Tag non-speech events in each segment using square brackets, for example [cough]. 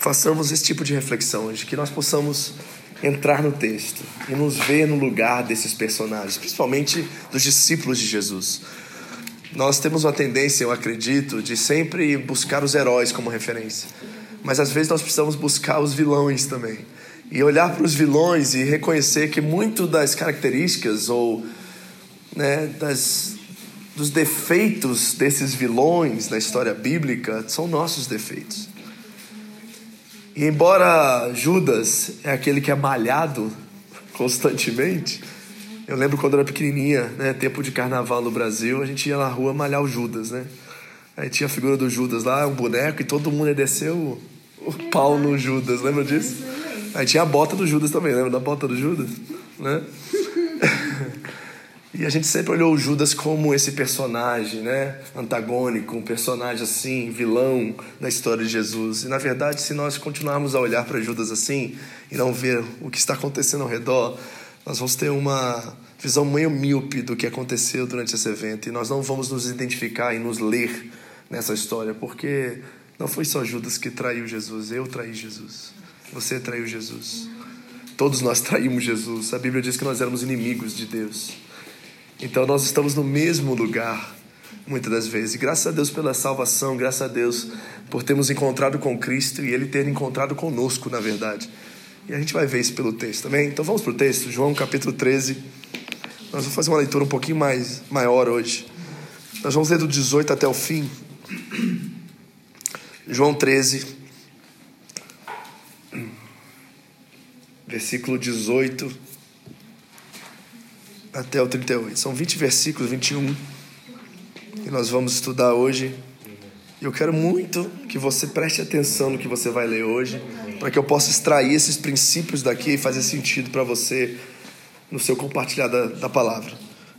Façamos esse tipo de reflexão hoje, que nós possamos entrar no texto e nos ver no lugar desses personagens, principalmente dos discípulos de Jesus. Nós temos uma tendência, eu acredito, de sempre buscar os heróis como referência, mas às vezes nós precisamos buscar os vilões também e olhar para os vilões e reconhecer que muito das características ou né, das, dos defeitos desses vilões na história bíblica são nossos defeitos. E embora Judas é aquele que é malhado constantemente, eu lembro quando eu era pequenininha, né, tempo de carnaval no Brasil, a gente ia na rua malhar o Judas, né? Aí tinha a figura do Judas lá, um boneco, e todo mundo ia descer o, o pau no Judas, lembra disso? Aí tinha a bota do Judas também, lembra da bota do Judas? Né? [laughs] E a gente sempre olhou o Judas como esse personagem, né? Antagônico, um personagem assim, vilão na história de Jesus. E na verdade, se nós continuarmos a olhar para Judas assim e não ver o que está acontecendo ao redor, nós vamos ter uma visão meio míope do que aconteceu durante esse evento e nós não vamos nos identificar e nos ler nessa história, porque não foi só Judas que traiu Jesus, eu traí Jesus. Você traiu Jesus. Todos nós traímos Jesus. A Bíblia diz que nós éramos inimigos de Deus. Então nós estamos no mesmo lugar, muitas das vezes. Graças a Deus pela salvação, graças a Deus por termos encontrado com Cristo e Ele ter encontrado conosco, na verdade. E a gente vai ver isso pelo texto também. Então vamos para o texto, João capítulo 13. Nós vamos fazer uma leitura um pouquinho mais maior hoje. Nós vamos ler do 18 até o fim. João 13, versículo 18 até o 38. São 20 versículos, 21, que nós vamos estudar hoje. E eu quero muito que você preste atenção no que você vai ler hoje, para que eu possa extrair esses princípios daqui e fazer sentido para você no seu compartilhar da, da palavra.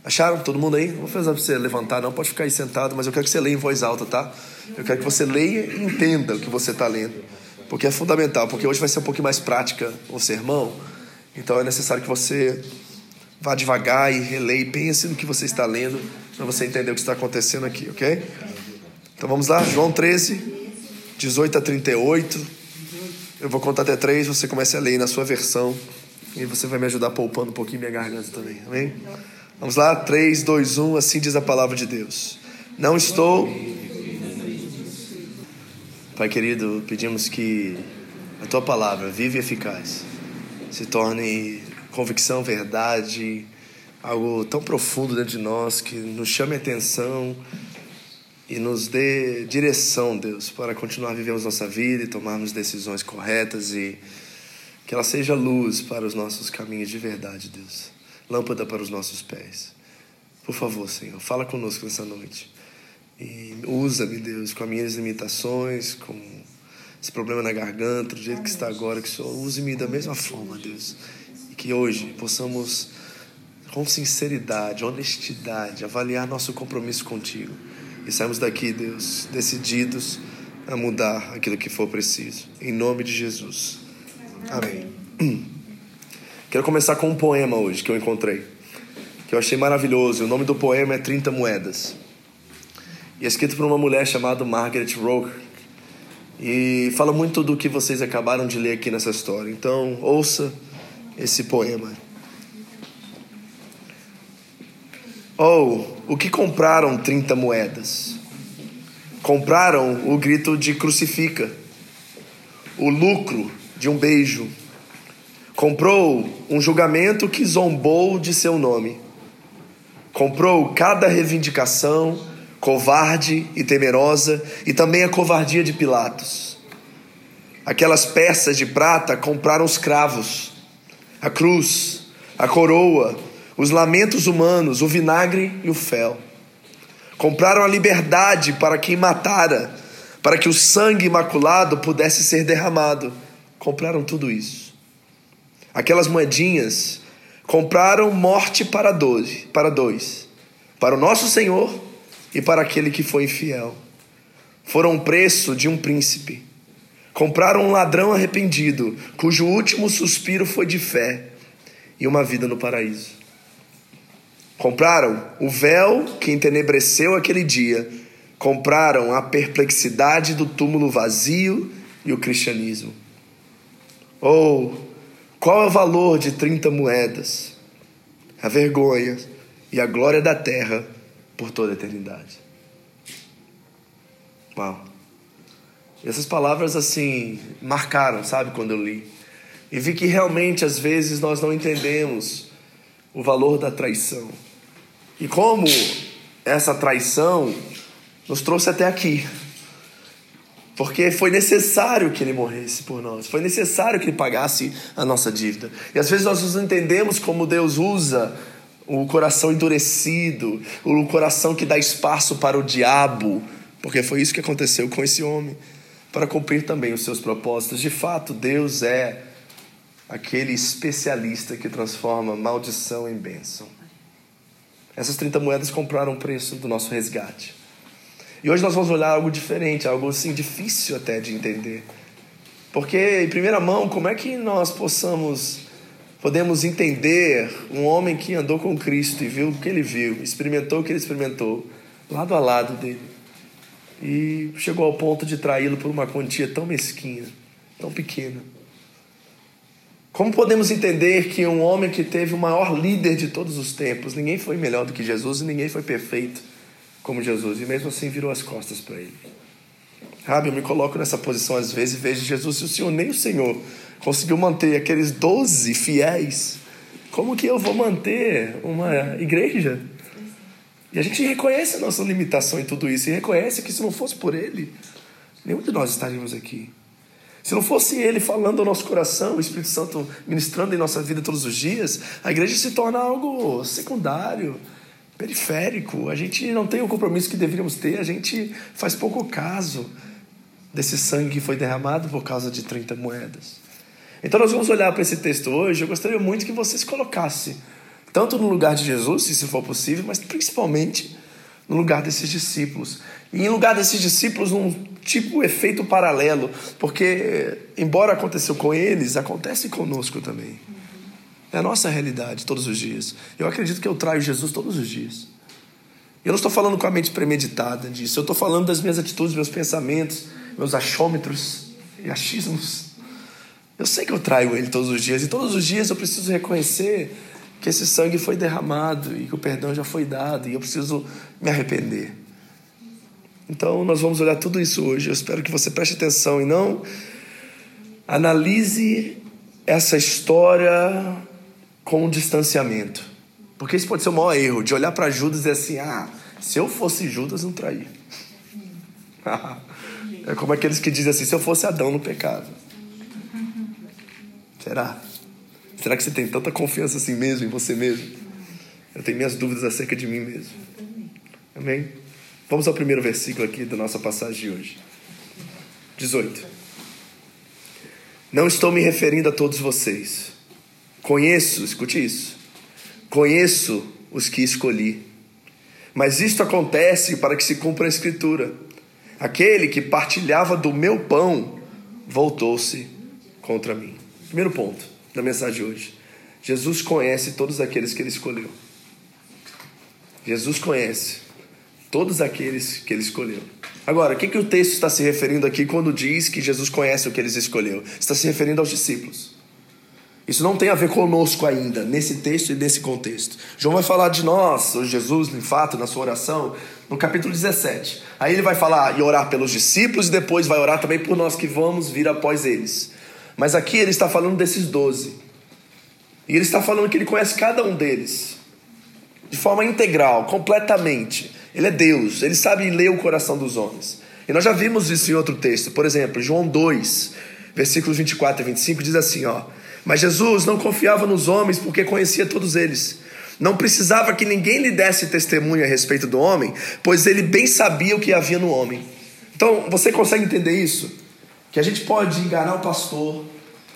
Acharam? Todo mundo aí? Não vou fazer você levantar, não. Pode ficar aí sentado, mas eu quero que você leia em voz alta, tá? Eu quero que você leia e entenda o que você está lendo. Porque é fundamental, porque hoje vai ser um pouquinho mais prática o sermão. Então é necessário que você Vá devagar e releia, pense no que você está lendo, para você entender o que está acontecendo aqui, ok? Então vamos lá, João 13, 18 a 38. Eu vou contar até 3, você começa a ler na sua versão. E você vai me ajudar poupando um pouquinho minha garganta também, amém? Vamos lá, 3, 2, 1, assim diz a palavra de Deus. Não estou. Pai querido, pedimos que a tua palavra, viva e eficaz, se torne convicção, verdade, algo tão profundo dentro de nós que nos chame a atenção e nos dê direção, Deus, para continuar vivendo nossa vida e tomarmos decisões corretas e que ela seja luz para os nossos caminhos de verdade, Deus. Lâmpada para os nossos pés. Por favor, Senhor, fala conosco nessa noite. E usa-me, Deus, com as minhas limitações, com esse problema na garganta, do jeito que está agora, que o Senhor use-me da mesma forma, Deus que hoje possamos, com sinceridade, honestidade, avaliar nosso compromisso contigo e sairmos daqui, Deus, decididos a mudar aquilo que for preciso. Em nome de Jesus. Amém. [clears throat] Quero começar com um poema hoje que eu encontrei, que eu achei maravilhoso. O nome do poema é 30 Moedas. E é escrito por uma mulher chamada Margaret Roker. E fala muito do que vocês acabaram de ler aqui nessa história. Então, ouça esse poema. Ou, oh, o que compraram 30 moedas? Compraram o grito de crucifica, o lucro de um beijo. Comprou um julgamento que zombou de seu nome. Comprou cada reivindicação, covarde e temerosa, e também a covardia de Pilatos. Aquelas peças de prata compraram os cravos a cruz, a coroa, os lamentos humanos, o vinagre e o fel. Compraram a liberdade para quem matara, para que o sangue imaculado pudesse ser derramado. Compraram tudo isso. Aquelas moedinhas compraram morte para dois, para dois, para o nosso Senhor e para aquele que foi infiel. Foram o preço de um príncipe. Compraram um ladrão arrependido, cujo último suspiro foi de fé e uma vida no paraíso. Compraram o véu que entenebreceu aquele dia compraram a perplexidade do túmulo vazio e o cristianismo. Ou, oh, qual é o valor de 30 moedas? A vergonha e a glória da terra por toda a eternidade. Uau. E essas palavras assim marcaram, sabe, quando eu li. E vi que realmente às vezes nós não entendemos o valor da traição. E como essa traição nos trouxe até aqui. Porque foi necessário que ele morresse por nós, foi necessário que ele pagasse a nossa dívida. E às vezes nós não entendemos como Deus usa o coração endurecido, o coração que dá espaço para o diabo, porque foi isso que aconteceu com esse homem, para cumprir também os seus propósitos. De fato, Deus é aquele especialista que transforma maldição em bênção. Essas 30 moedas compraram o preço do nosso resgate. E hoje nós vamos olhar algo diferente, algo assim difícil até de entender. Porque em primeira mão, como é que nós possamos podemos entender um homem que andou com Cristo e viu o que ele viu, experimentou o que ele experimentou, lado a lado dele. E chegou ao ponto de traí-lo por uma quantia tão mesquinha, tão pequena. Como podemos entender que um homem que teve o maior líder de todos os tempos, ninguém foi melhor do que Jesus e ninguém foi perfeito, como Jesus, e mesmo assim virou as costas para ele. Sabe, eu me coloco nessa posição às vezes e vejo Jesus, se o Senhor nem o Senhor conseguiu manter aqueles doze fiéis, como que eu vou manter uma igreja? E a gente reconhece a nossa limitação em tudo isso, e reconhece que se não fosse por Ele, nenhum de nós estaríamos aqui. Se não fosse Ele falando ao nosso coração, o Espírito Santo ministrando em nossa vida todos os dias, a igreja se torna algo secundário, periférico, a gente não tem o compromisso que deveríamos ter, a gente faz pouco caso desse sangue que foi derramado por causa de 30 moedas. Então nós vamos olhar para esse texto hoje, eu gostaria muito que você se colocasse tanto no lugar de Jesus, se isso for possível, mas principalmente no lugar desses discípulos. E em lugar desses discípulos, um tipo efeito paralelo, porque embora aconteceu com eles, acontece conosco também. É a nossa realidade todos os dias. Eu acredito que eu traio Jesus todos os dias. Eu não estou falando com a mente premeditada disso. Eu estou falando das minhas atitudes, meus pensamentos, meus achômetros e achismos. Eu sei que eu traio ele todos os dias. E todos os dias eu preciso reconhecer que esse sangue foi derramado e que o perdão já foi dado. E eu preciso me arrepender. Então nós vamos olhar tudo isso hoje. Eu espero que você preste atenção e não analise essa história com um distanciamento. Porque isso pode ser o maior erro, de olhar para Judas e dizer assim: ah, se eu fosse Judas, não traía. [laughs] é como aqueles que dizem assim: se eu fosse Adão, não pecava. Será? Será que você tem tanta confiança assim mesmo em você mesmo? Eu tenho minhas dúvidas acerca de mim mesmo. Amém? Vamos ao primeiro versículo aqui da nossa passagem de hoje. 18. Não estou me referindo a todos vocês Conheço, escute isso. Conheço os que escolhi. Mas isto acontece para que se cumpra a Escritura. Aquele que partilhava do meu pão voltou-se contra mim. Primeiro ponto da mensagem de hoje. Jesus conhece todos aqueles que ele escolheu. Jesus conhece todos aqueles que ele escolheu. Agora, o que, que o texto está se referindo aqui quando diz que Jesus conhece o que eles escolheu? Está se referindo aos discípulos. Isso não tem a ver conosco ainda, nesse texto e nesse contexto. João vai falar de nós, ou Jesus, de fato, na sua oração, no capítulo 17. Aí ele vai falar e orar pelos discípulos e depois vai orar também por nós que vamos vir após eles. Mas aqui ele está falando desses doze. E ele está falando que ele conhece cada um deles. De forma integral, completamente. Ele é Deus, ele sabe ler o coração dos homens. E nós já vimos isso em outro texto. Por exemplo, João 2, versículos 24 e 25 diz assim, ó: mas Jesus não confiava nos homens porque conhecia todos eles. Não precisava que ninguém lhe desse testemunho a respeito do homem, pois ele bem sabia o que havia no homem. Então, você consegue entender isso? Que a gente pode enganar o pastor,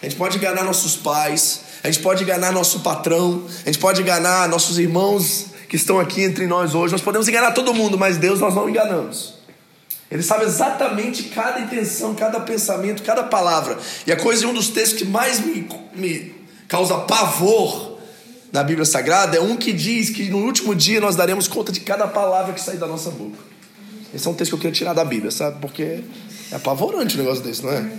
a gente pode enganar nossos pais, a gente pode enganar nosso patrão, a gente pode enganar nossos irmãos que estão aqui entre nós hoje. Nós podemos enganar todo mundo, mas Deus nós não enganamos. Ele sabe exatamente cada intenção, cada pensamento, cada palavra. E a coisa, um dos textos que mais me, me causa pavor na Bíblia Sagrada é um que diz que no último dia nós daremos conta de cada palavra que sair da nossa boca. Esse é um texto que eu queria tirar da Bíblia, sabe? Porque é apavorante um negócio desse, não é?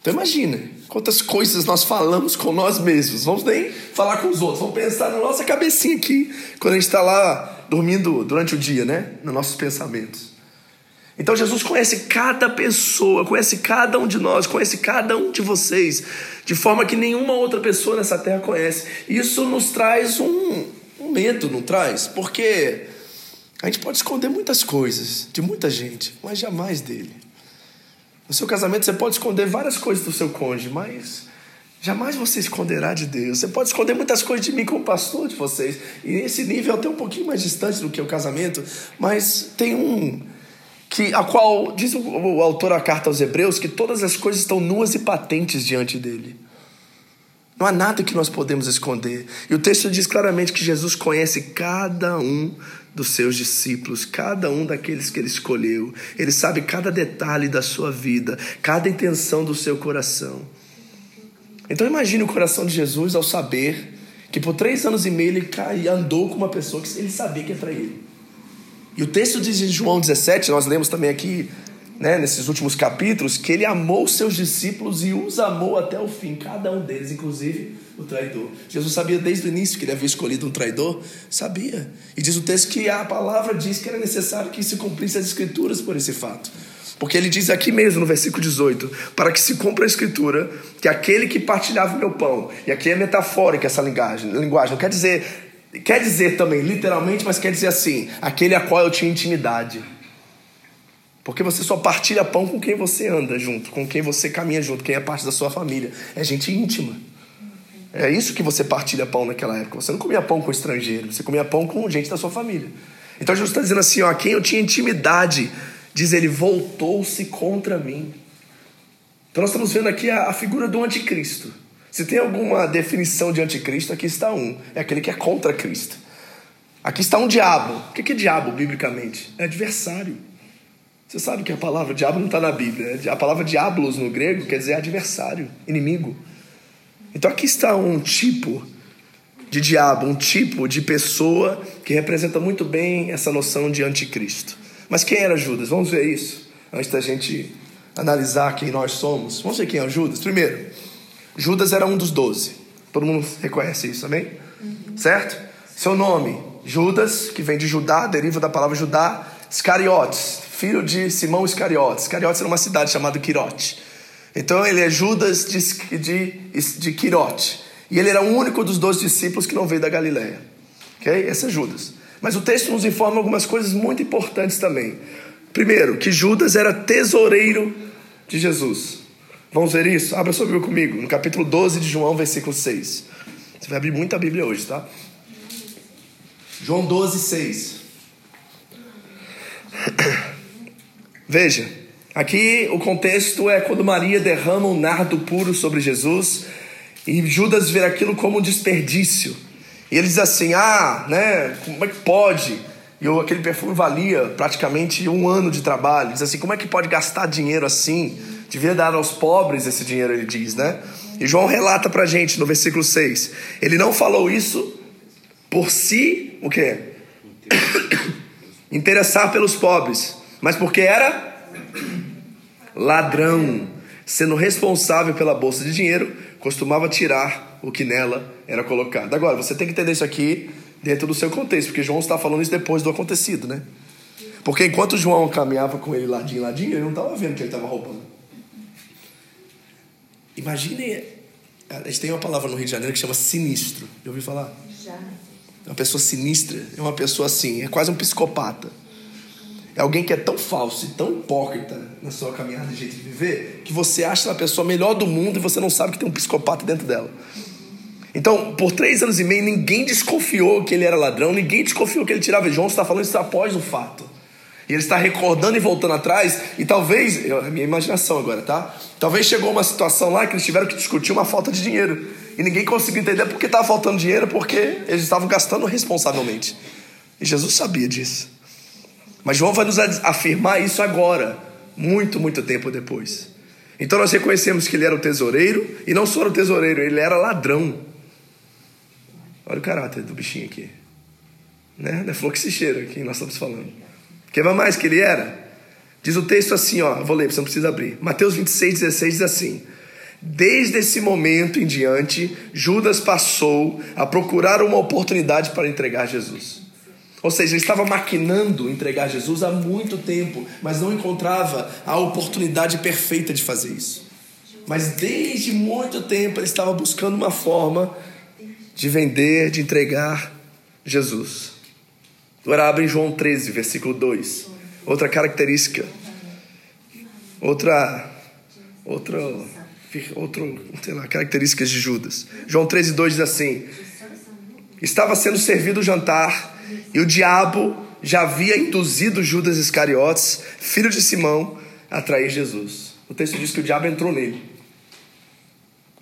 Então imagina quantas coisas nós falamos com nós mesmos. Vamos nem falar com os outros, vamos pensar na nossa cabecinha aqui, quando a gente está lá dormindo durante o dia, né? Nos nossos pensamentos. Então Jesus conhece cada pessoa, conhece cada um de nós, conhece cada um de vocês, de forma que nenhuma outra pessoa nessa terra conhece. Isso nos traz um, um medo, não traz? Porque a gente pode esconder muitas coisas de muita gente, mas jamais dele. No seu casamento você pode esconder várias coisas do seu cônjuge, mas jamais você esconderá de Deus. Você pode esconder muitas coisas de mim como pastor de vocês. E esse nível é até um pouquinho mais distante do que o casamento, mas tem um que a qual diz o, o autor da carta aos Hebreus que todas as coisas estão nuas e patentes diante dele. Não há nada que nós podemos esconder. E o texto diz claramente que Jesus conhece cada um dos seus discípulos, cada um daqueles que ele escolheu. Ele sabe cada detalhe da sua vida, cada intenção do seu coração. Então imagine o coração de Jesus ao saber que por três anos e meio ele andou com uma pessoa que ele sabia que ia trair ele. E o texto diz em João 17, nós lemos também aqui, né, nesses últimos capítulos, que ele amou seus discípulos e os amou até o fim, cada um deles, inclusive o traidor. Jesus sabia desde o início que ele havia escolhido um traidor, sabia. E diz o texto que a palavra diz que era necessário que se cumprisse as escrituras por esse fato. Porque ele diz aqui mesmo no versículo 18: para que se cumpra a escritura, que aquele que partilhava o meu pão, e aqui é metafórica essa linguagem, linguagem não quer dizer Quer dizer também, literalmente, mas quer dizer assim: aquele a qual eu tinha intimidade. Porque você só partilha pão com quem você anda junto, com quem você caminha junto, quem é parte da sua família. É gente íntima. É isso que você partilha pão naquela época. Você não comia pão com estrangeiro, você comia pão com gente da sua família. Então Jesus está dizendo assim: ó, quem eu tinha intimidade, diz ele, voltou-se contra mim. Então nós estamos vendo aqui a, a figura do anticristo. Se tem alguma definição de anticristo, aqui está um. É aquele que é contra Cristo. Aqui está um diabo. O que é diabo, biblicamente? É adversário. Você sabe que a palavra diabo não está na Bíblia. Né? A palavra diablos no grego quer dizer adversário, inimigo. Então aqui está um tipo de diabo, um tipo de pessoa que representa muito bem essa noção de anticristo. Mas quem era Judas? Vamos ver isso antes da gente analisar quem nós somos. Vamos ver quem é Judas. Primeiro, Judas era um dos doze. Todo mundo reconhece isso, amém? Uhum. Certo? Seu nome, Judas, que vem de Judá, deriva da palavra Judá, Iscariotes, filho de Simão Iscariotes. Iscariotes era uma cidade chamada Quirote. Então ele é Judas de, de, de Quirote. E ele era o único dos doze discípulos que não veio da Galileia. Ok? Esse é Judas. Mas o texto nos informa algumas coisas muito importantes também. Primeiro, que Judas era tesoureiro de Jesus. Vamos ver isso? Abra sua Bíblia comigo, no capítulo 12 de João, versículo 6. Você vai abrir muita Bíblia hoje, tá? João 12, 6. Veja, aqui o contexto é quando Maria derrama um nardo puro sobre Jesus e Judas vê aquilo como um desperdício. E ele diz assim: Ah, né? Como é que pode? E aquele perfume valia praticamente um ano de trabalho. Diz assim: Como é que pode gastar dinheiro assim? Devia dar aos pobres esse dinheiro, ele diz, né? E João relata pra gente no versículo 6. Ele não falou isso por si, o quê? [coughs] Interessar pelos pobres, mas porque era ladrão, sendo responsável pela bolsa de dinheiro, costumava tirar o que nela era colocado. Agora, você tem que entender isso aqui dentro do seu contexto, porque João está falando isso depois do acontecido, né? Porque enquanto João caminhava com ele ladinho, ladinho, ele não estava vendo que ele estava roubando. Imagine, a gente tem uma palavra no Rio de Janeiro que chama sinistro. Já ouviu falar? Já. Uma pessoa sinistra, é uma pessoa assim, é quase um psicopata. É alguém que é tão falso e tão hipócrita na sua caminhada de jeito de viver que você acha a pessoa melhor do mundo e você não sabe que tem um psicopata dentro dela. Então, por três anos e meio, ninguém desconfiou que ele era ladrão, ninguém desconfiou que ele tirava. João está falando isso após o fato. E ele está recordando e voltando atrás, e talvez, é minha imaginação agora, tá? Talvez chegou uma situação lá que eles tiveram que discutir uma falta de dinheiro. E ninguém conseguiu entender por que estava faltando dinheiro, porque eles estavam gastando responsavelmente. E Jesus sabia disso. Mas João vai nos afirmar isso agora, muito, muito tempo depois. Então nós reconhecemos que ele era o tesoureiro, e não só era o tesoureiro, ele era ladrão. Olha o caráter do bichinho aqui. Né? Não é flor que se cheira que nós estamos falando. Quer mais que ele era? Diz o texto assim, ó, vou ler, você não precisa abrir. Mateus 26, 16 diz assim: Desde esse momento em diante, Judas passou a procurar uma oportunidade para entregar Jesus. Ou seja, ele estava maquinando entregar Jesus há muito tempo, mas não encontrava a oportunidade perfeita de fazer isso. Mas desde muito tempo ele estava buscando uma forma de vender, de entregar Jesus. Agora abre em João 13, versículo 2. Outra característica. Outra. Outra. Outro, sei lá, características de Judas. João 13, 2 diz assim: Estava sendo servido o jantar e o diabo já havia induzido Judas Iscariotes, filho de Simão, a trair Jesus. O texto diz que o diabo entrou nele,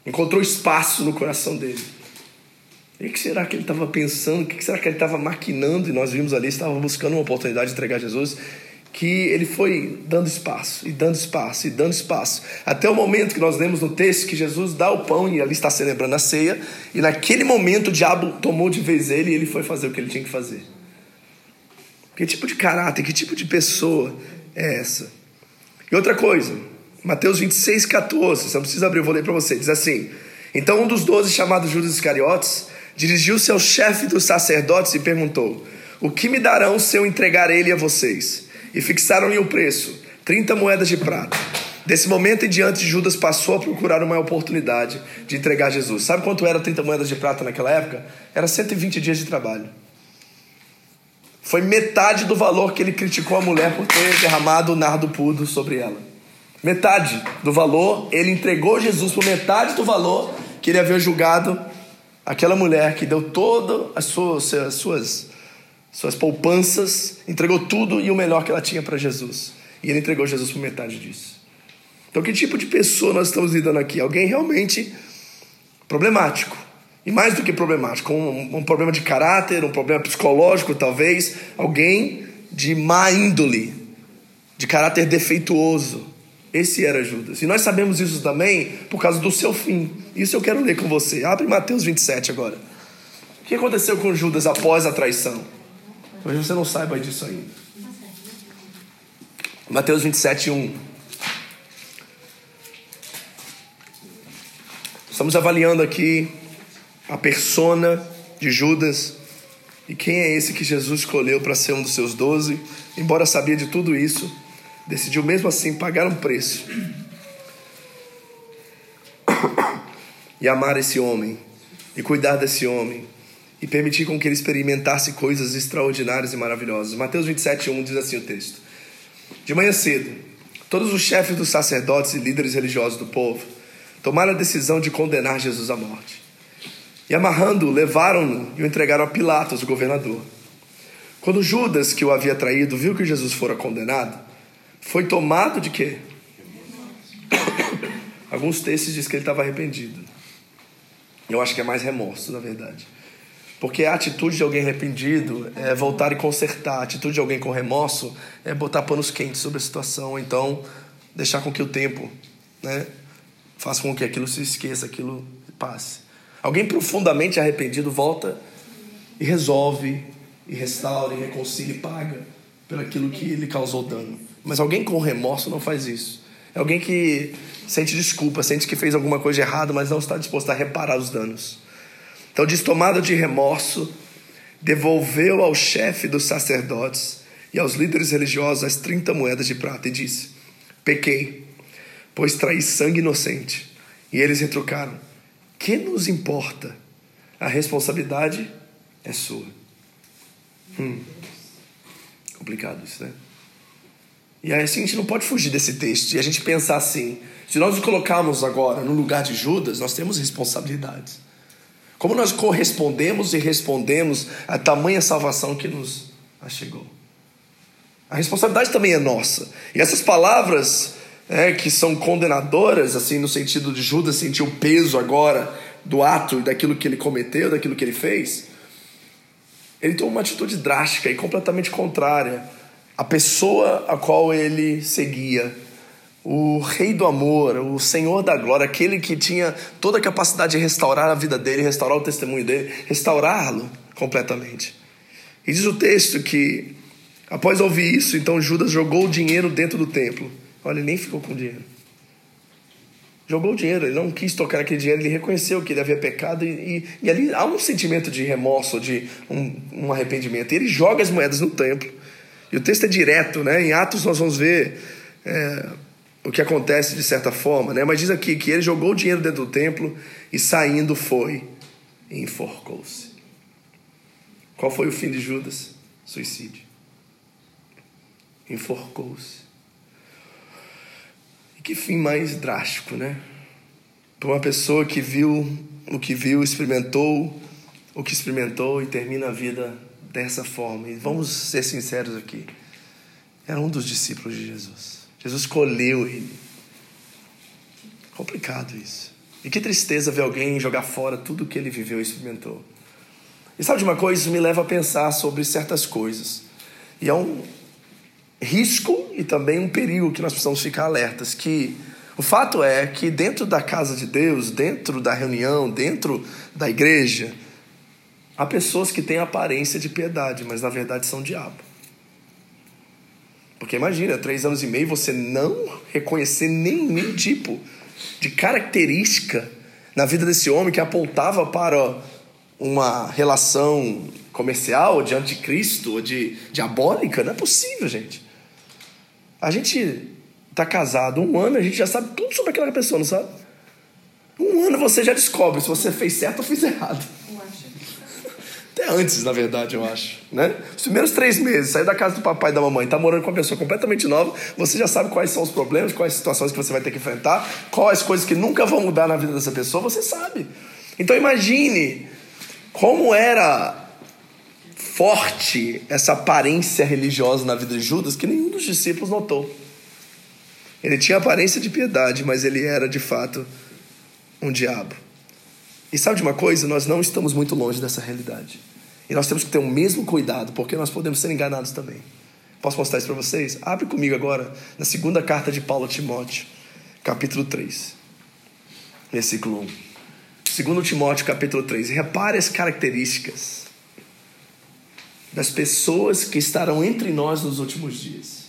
encontrou espaço no coração dele. E o que será que ele estava pensando? O que será que ele estava maquinando? E nós vimos ali, estava buscando uma oportunidade de entregar Jesus. Que ele foi dando espaço, e dando espaço, e dando espaço. Até o momento que nós lemos no texto que Jesus dá o pão e ali está celebrando a ceia. E naquele momento o diabo tomou de vez ele e ele foi fazer o que ele tinha que fazer. Que tipo de caráter, que tipo de pessoa é essa? E outra coisa, Mateus 26, 14, você não precisa abrir, eu vou ler para você. Diz assim: Então um dos doze, chamado Judas Iscariotes, Dirigiu-se ao chefe dos sacerdotes e perguntou: O que me darão se eu entregar ele a vocês? E fixaram-lhe o preço: 30 moedas de prata. Desse momento em diante, Judas passou a procurar uma oportunidade de entregar Jesus. Sabe quanto era 30 moedas de prata naquela época? Era 120 dias de trabalho. Foi metade do valor que ele criticou a mulher por ter derramado o nardo pudo sobre ela. Metade do valor, ele entregou Jesus por metade do valor que ele havia julgado Aquela mulher que deu todas as suas, as suas, poupanças, entregou tudo e o melhor que ela tinha para Jesus. E ele entregou Jesus por metade disso. Então, que tipo de pessoa nós estamos lidando aqui? Alguém realmente problemático. E mais do que problemático, um, um problema de caráter, um problema psicológico, talvez. Alguém de má índole, de caráter defeituoso. Esse era Judas. E nós sabemos isso também por causa do seu fim. Isso eu quero ler com você. Abre Mateus 27 agora. O que aconteceu com Judas após a traição? Talvez você não saiba disso ainda. Mateus 27, 1. Estamos avaliando aqui a persona de Judas e quem é esse que Jesus escolheu para ser um dos seus doze, embora sabia de tudo isso decidiu mesmo assim pagar um preço [coughs] e amar esse homem e cuidar desse homem e permitir com que ele experimentasse coisas extraordinárias e maravilhosas. Mateus 27, 1 diz assim o texto. De manhã cedo, todos os chefes dos sacerdotes e líderes religiosos do povo tomaram a decisão de condenar Jesus à morte. E amarrando-o, levaram-no e o entregaram a Pilatos, o governador. Quando Judas, que o havia traído, viu que Jesus fora condenado, foi tomado de quê? Alguns textos dizem que ele estava arrependido. Eu acho que é mais remorso, na verdade. Porque a atitude de alguém arrependido é voltar e consertar. A atitude de alguém com remorso é botar panos quentes sobre a situação. Então, deixar com que o tempo né, faça com que aquilo se esqueça, aquilo passe. Alguém profundamente arrependido volta e resolve, e restaura, e reconcilia e paga pelo aquilo que lhe causou dano. Mas alguém com remorso não faz isso. É alguém que sente desculpa, sente que fez alguma coisa errada, mas não está disposto a reparar os danos. Então, diz tomada de remorso, devolveu ao chefe dos sacerdotes e aos líderes religiosos as 30 moedas de prata e disse: Pequei, pois traí sangue inocente. E eles retrucaram: Que nos importa? A responsabilidade é sua. Hum. Complicado isso, né? E aí assim, a gente não pode fugir desse texto e a gente pensar assim: se nós nos colocarmos agora no lugar de Judas, nós temos responsabilidades. Como nós correspondemos e respondemos a tamanha salvação que nos chegou? A responsabilidade também é nossa. E essas palavras é, que são condenadoras, assim, no sentido de Judas sentir o peso agora do ato e daquilo que ele cometeu, daquilo que ele fez, ele tomou uma atitude drástica e completamente contrária à pessoa a qual ele seguia. O Rei do Amor, o Senhor da Glória, aquele que tinha toda a capacidade de restaurar a vida dele, restaurar o testemunho dele, restaurá-lo completamente. E diz o texto que Após ouvir isso, então Judas jogou o dinheiro dentro do templo. Olha, ele nem ficou com dinheiro. Jogou o dinheiro, ele não quis tocar aquele dinheiro, ele reconheceu que ele havia pecado e, e, e ali há um sentimento de remorso, de um, um, arrependimento. E ele joga as moedas no templo. E o texto é direto, né? Em Atos nós vamos ver é, o que acontece de certa forma, né? Mas diz aqui que ele jogou o dinheiro dentro do templo e saindo foi e enforcou-se. Qual foi o fim de Judas? Suicídio enforcou-se. E que fim mais drástico, né? Para uma pessoa que viu o que viu, experimentou o que experimentou e termina a vida dessa forma. E vamos ser sinceros aqui. Era um dos discípulos de Jesus. Jesus escolheu ele. Complicado isso. E que tristeza ver alguém jogar fora tudo o que ele viveu e experimentou. E sabe de uma coisa? Isso me leva a pensar sobre certas coisas. E é um, risco e também um perigo que nós precisamos ficar alertas, que o fato é que dentro da casa de Deus, dentro da reunião, dentro da igreja, há pessoas que têm aparência de piedade, mas na verdade são diabo. Porque imagina, três anos e meio você não reconhecer nenhum tipo de característica na vida desse homem que apontava para uma relação comercial, de anticristo, ou de diabólica, não é possível, gente. A gente tá casado um ano, a gente já sabe tudo sobre aquela pessoa, não sabe? Um ano você já descobre se você fez certo ou fez errado. Até antes, na verdade, eu acho. Né? Os primeiros três meses, sair da casa do papai e da mamãe, tá morando com uma pessoa completamente nova, você já sabe quais são os problemas, quais situações que você vai ter que enfrentar, quais as coisas que nunca vão mudar na vida dessa pessoa, você sabe. Então imagine como era forte essa aparência religiosa na vida de Judas que nenhum dos discípulos notou. Ele tinha aparência de piedade, mas ele era de fato um diabo. E sabe de uma coisa? Nós não estamos muito longe dessa realidade. E nós temos que ter o mesmo cuidado, porque nós podemos ser enganados também. Posso mostrar isso para vocês? Abre comigo agora na segunda carta de Paulo a Timóteo, capítulo 3, versículo 1. Segundo Timóteo, capítulo 3. Repare as características das pessoas que estarão entre nós nos últimos dias.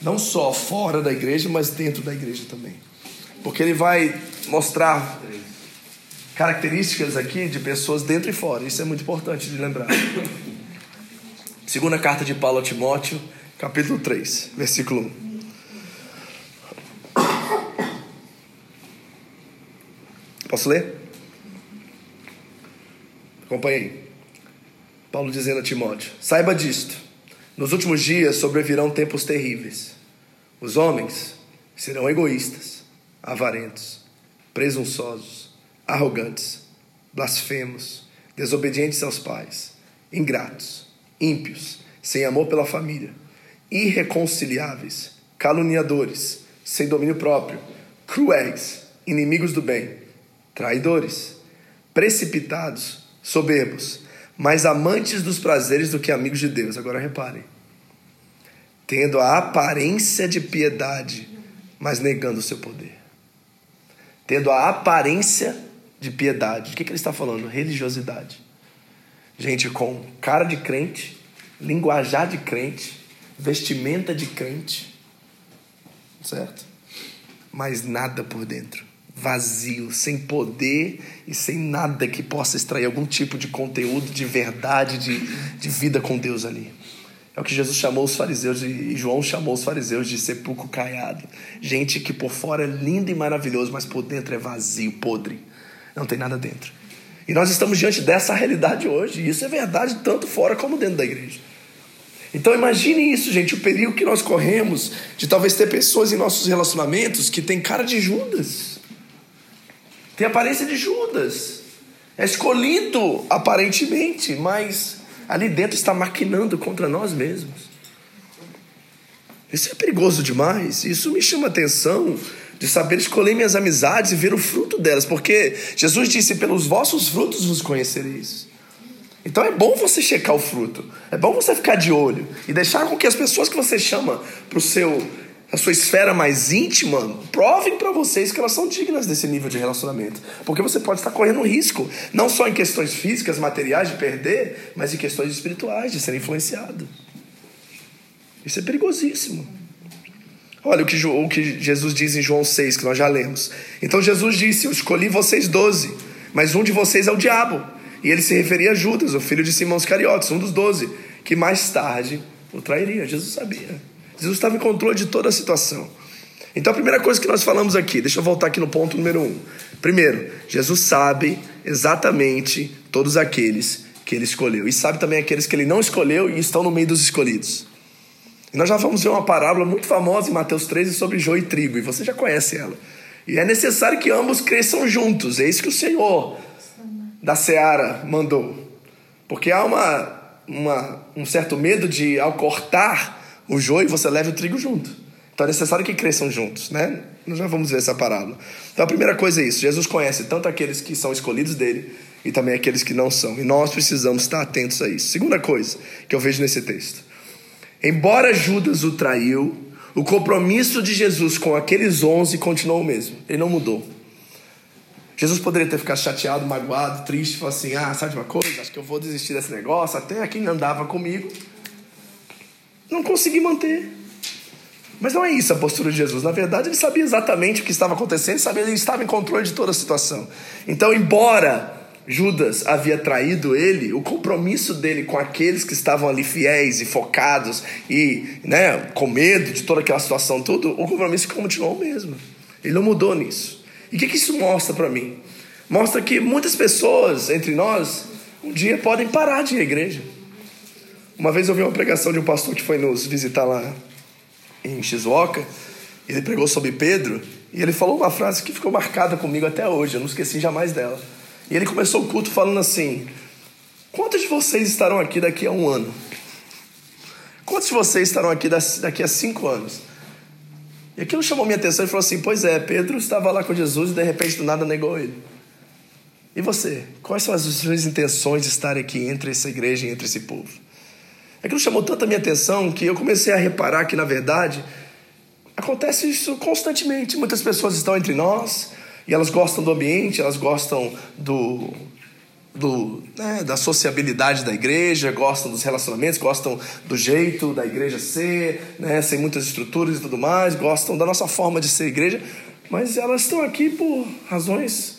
Não só fora da igreja, mas dentro da igreja também. Porque ele vai mostrar características aqui de pessoas dentro e fora. Isso é muito importante de lembrar. Segunda carta de Paulo a Timóteo, capítulo 3, versículo 1. Posso ler? Acompanhe Paulo dizendo a Timóteo: Saiba disto, nos últimos dias sobrevirão tempos terríveis. Os homens serão egoístas, avarentos, presunçosos, arrogantes, blasfemos, desobedientes aos pais, ingratos, ímpios, sem amor pela família, irreconciliáveis, caluniadores, sem domínio próprio, cruéis, inimigos do bem, traidores, precipitados, soberbos mais amantes dos prazeres do que amigos de Deus. Agora reparem. Tendo a aparência de piedade, mas negando o seu poder. Tendo a aparência de piedade. O que, que ele está falando? Religiosidade. Gente com cara de crente, linguajar de crente, vestimenta de crente, certo? Mas nada por dentro vazio, sem poder e sem nada que possa extrair algum tipo de conteúdo de verdade, de, de vida com Deus ali. É o que Jesus chamou os fariseus e João chamou os fariseus de sepulcro caiado. Gente que por fora é lindo e maravilhoso, mas por dentro é vazio, podre. Não tem nada dentro. E nós estamos diante dessa realidade hoje. E isso é verdade tanto fora como dentro da igreja. Então imagine isso, gente, o perigo que nós corremos de talvez ter pessoas em nossos relacionamentos que têm cara de Judas tem aparência de Judas. É escolhido aparentemente, mas ali dentro está maquinando contra nós mesmos. Isso é perigoso demais. Isso me chama atenção de saber escolher minhas amizades e ver o fruto delas, porque Jesus disse: pelos vossos frutos vos conhecereis. Então é bom você checar o fruto, é bom você ficar de olho e deixar com que as pessoas que você chama para o seu a sua esfera mais íntima, provem para vocês que elas são dignas desse nível de relacionamento. Porque você pode estar correndo risco, não só em questões físicas, materiais de perder, mas em questões espirituais de ser influenciado. Isso é perigosíssimo. Olha o que, o que Jesus diz em João 6, que nós já lemos. Então Jesus disse: Eu escolhi vocês doze, mas um de vocês é o diabo. E ele se referia a Judas, o filho de Simão Iscariotes, um dos doze, que mais tarde o trairia. Jesus sabia. Jesus estava em controle de toda a situação. Então a primeira coisa que nós falamos aqui, deixa eu voltar aqui no ponto número um. Primeiro, Jesus sabe exatamente todos aqueles que ele escolheu. E sabe também aqueles que ele não escolheu e estão no meio dos escolhidos. Nós já vamos ver uma parábola muito famosa em Mateus 13 sobre joio e trigo, e você já conhece ela. E é necessário que ambos cresçam juntos, é isso que o Senhor da seara mandou. Porque há uma, uma, um certo medo de, ao cortar o joio, você leva o trigo junto. Então é necessário que cresçam juntos, né? Nós já vamos ver essa parábola. Então a primeira coisa é isso: Jesus conhece tanto aqueles que são escolhidos dele e também aqueles que não são. E nós precisamos estar atentos a isso. Segunda coisa que eu vejo nesse texto: embora Judas o traiu, o compromisso de Jesus com aqueles onze continuou o mesmo. Ele não mudou. Jesus poderia ter ficado chateado, magoado, triste, falou assim: ah, sabe de uma coisa? Acho que eu vou desistir desse negócio. Até quem andava comigo não consegui manter. Mas não é isso a postura de Jesus. Na verdade, ele sabia exatamente o que estava acontecendo, sabia ele estava em controle de toda a situação. Então, embora Judas havia traído ele, o compromisso dele com aqueles que estavam ali fiéis e focados e né, com medo de toda aquela situação, tudo, o compromisso continuou o mesmo. Ele não mudou nisso. E o que, que isso mostra para mim? Mostra que muitas pessoas entre nós um dia podem parar de ir à igreja. Uma vez eu vi uma pregação de um pastor que foi nos visitar lá em Shizuoka. Ele pregou sobre Pedro e ele falou uma frase que ficou marcada comigo até hoje, eu não esqueci jamais dela. E ele começou o culto falando assim: Quantos de vocês estarão aqui daqui a um ano? Quantos de vocês estarão aqui daqui a cinco anos? E aquilo chamou minha atenção e falou assim: Pois é, Pedro estava lá com Jesus e de repente do nada negou ele. E você? Quais são as suas intenções de estar aqui entre essa igreja e entre esse povo? Aquilo chamou tanta minha atenção que eu comecei a reparar que, na verdade, acontece isso constantemente. Muitas pessoas estão entre nós e elas gostam do ambiente, elas gostam do, do, né, da sociabilidade da igreja, gostam dos relacionamentos, gostam do jeito da igreja ser, né, sem muitas estruturas e tudo mais, gostam da nossa forma de ser igreja, mas elas estão aqui por razões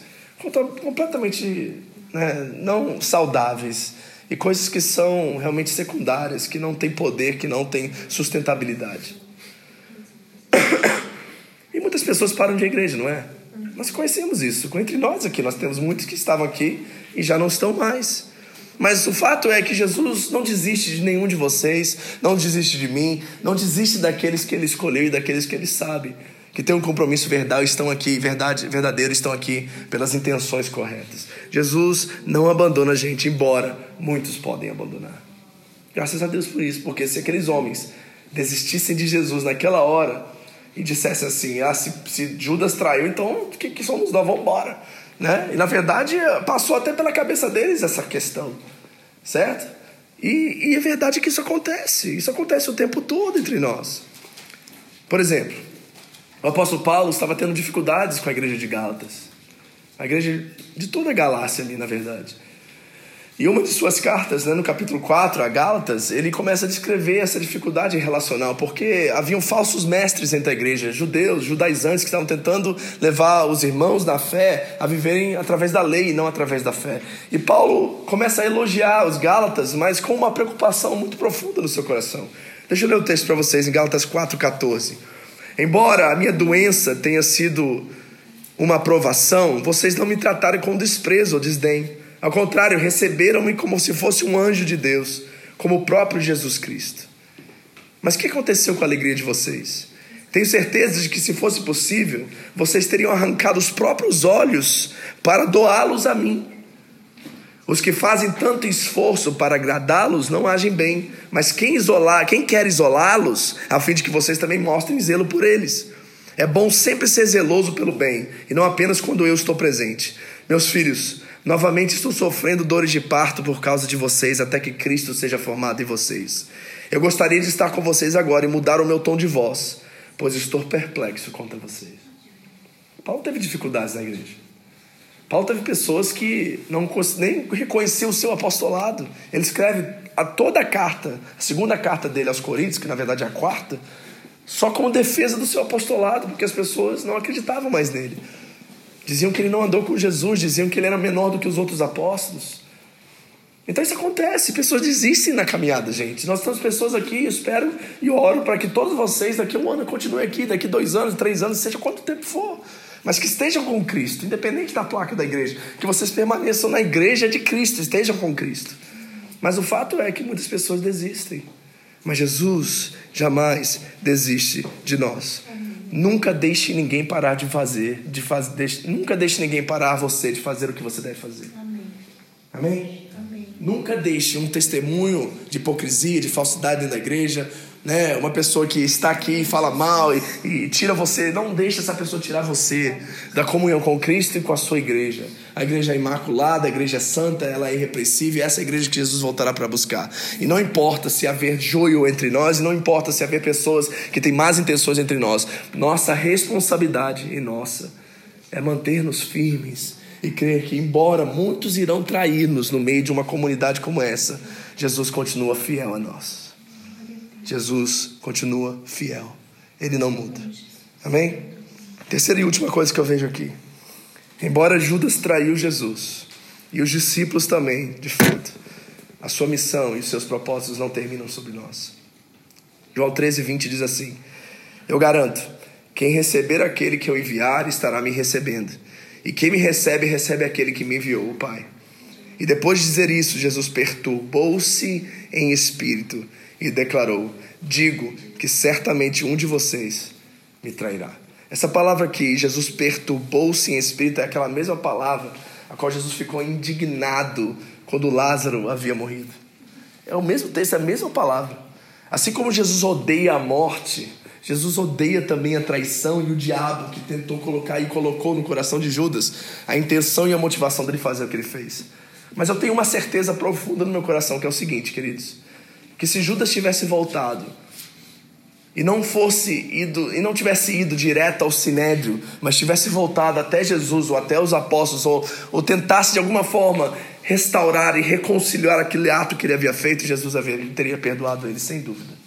completamente né, não saudáveis e coisas que são realmente secundárias, que não têm poder, que não têm sustentabilidade. [coughs] E muitas pessoas param de igreja, não é? Nós conhecemos isso. Entre nós aqui, nós temos muitos que estavam aqui e já não estão mais. Mas o fato é que Jesus não desiste de nenhum de vocês, não desiste de mim, não desiste daqueles que ele escolheu e daqueles que ele sabe que têm um compromisso verdade, estão aqui, verdade, verdadeiro, estão aqui pelas intenções corretas. Jesus não abandona a gente, embora muitos podem abandonar. Graças a Deus por isso, porque se aqueles homens desistissem de Jesus naquela hora e dissessem assim: ah, se, se Judas traiu, então que, que somos nós? Vamos embora. Né? E na verdade passou até pela cabeça deles essa questão, certo? E, e é verdade que isso acontece, isso acontece o tempo todo entre nós. Por exemplo, o apóstolo Paulo estava tendo dificuldades com a igreja de Gálatas. A igreja de toda a Galácia ali, na verdade. E uma de suas cartas, né, no capítulo 4, a Gálatas, ele começa a descrever essa dificuldade relacional, porque haviam falsos mestres entre a igreja, judeus, judaizantes, que estavam tentando levar os irmãos na fé a viverem através da lei e não através da fé. E Paulo começa a elogiar os Gálatas, mas com uma preocupação muito profunda no seu coração. Deixa eu ler o texto para vocês, em Gálatas 4,14. Embora a minha doença tenha sido uma aprovação, vocês não me trataram com desprezo ou desdém. Ao contrário, receberam-me como se fosse um anjo de Deus, como o próprio Jesus Cristo. Mas o que aconteceu com a alegria de vocês? Tenho certeza de que, se fosse possível, vocês teriam arrancado os próprios olhos para doá-los a mim. Os que fazem tanto esforço para agradá-los não agem bem, mas quem isolar, quem quer isolá-los, a fim de que vocês também mostrem zelo por eles. É bom sempre ser zeloso pelo bem, e não apenas quando eu estou presente. Meus filhos, novamente estou sofrendo dores de parto por causa de vocês, até que Cristo seja formado em vocês. Eu gostaria de estar com vocês agora e mudar o meu tom de voz, pois estou perplexo contra vocês. Paulo teve dificuldades na igreja. Paulo teve pessoas que não nem reconheciam o seu apostolado. Ele escreve a toda a carta, a segunda carta dele aos Coríntios, que na verdade é a quarta, só como defesa do seu apostolado, porque as pessoas não acreditavam mais nele. Diziam que ele não andou com Jesus, diziam que ele era menor do que os outros apóstolos. Então isso acontece, pessoas desistem na caminhada, gente. Nós temos pessoas aqui, espero e oro para que todos vocês daqui um ano continuem aqui, daqui dois anos, três anos, seja quanto tempo for mas que estejam com Cristo, independente da placa da igreja, que vocês permaneçam na igreja de Cristo, estejam com Cristo. Mas o fato é que muitas pessoas desistem. Mas Jesus jamais desiste de nós. Nunca deixe ninguém parar de fazer, de faz, deixe, nunca deixe ninguém parar você de fazer o que você deve fazer. Amém? Amém? Amém. Nunca deixe um testemunho de hipocrisia, de falsidade dentro da igreja, né, uma pessoa que está aqui e fala mal e, e, tira você, não deixa essa pessoa tirar você da comunhão com Cristo e com a sua igreja. A igreja é imaculada, a igreja é santa, ela é irrepreensível, essa é a igreja que Jesus voltará para buscar. E não importa se haver joio entre nós, e não importa se haver pessoas que têm más intenções entre nós, nossa responsabilidade e nossa é manter-nos firmes e crer que, embora muitos irão trair-nos no meio de uma comunidade como essa, Jesus continua fiel a nós. Jesus continua fiel. Ele não muda. Amém? Terceira e última coisa que eu vejo aqui. Embora Judas traiu Jesus, e os discípulos também, de fato, a sua missão e os seus propósitos não terminam sobre nós. João 13, 20 diz assim: Eu garanto, quem receber aquele que eu enviar estará me recebendo, e quem me recebe, recebe aquele que me enviou, o Pai. E depois de dizer isso, Jesus perturbou-se em espírito e declarou: Digo que certamente um de vocês me trairá. Essa palavra aqui, Jesus perturbou-se em espírito, é aquela mesma palavra a qual Jesus ficou indignado quando Lázaro havia morrido. É o mesmo texto, é a mesma palavra. Assim como Jesus odeia a morte, Jesus odeia também a traição e o diabo que tentou colocar e colocou no coração de Judas a intenção e a motivação dele fazer o que ele fez. Mas eu tenho uma certeza profunda no meu coração que é o seguinte, queridos que se Judas tivesse voltado e não fosse ido e não tivesse ido direto ao sinédrio, mas tivesse voltado até Jesus ou até os apóstolos ou, ou tentasse de alguma forma restaurar e reconciliar aquele ato que ele havia feito, Jesus teria perdoado ele sem dúvida.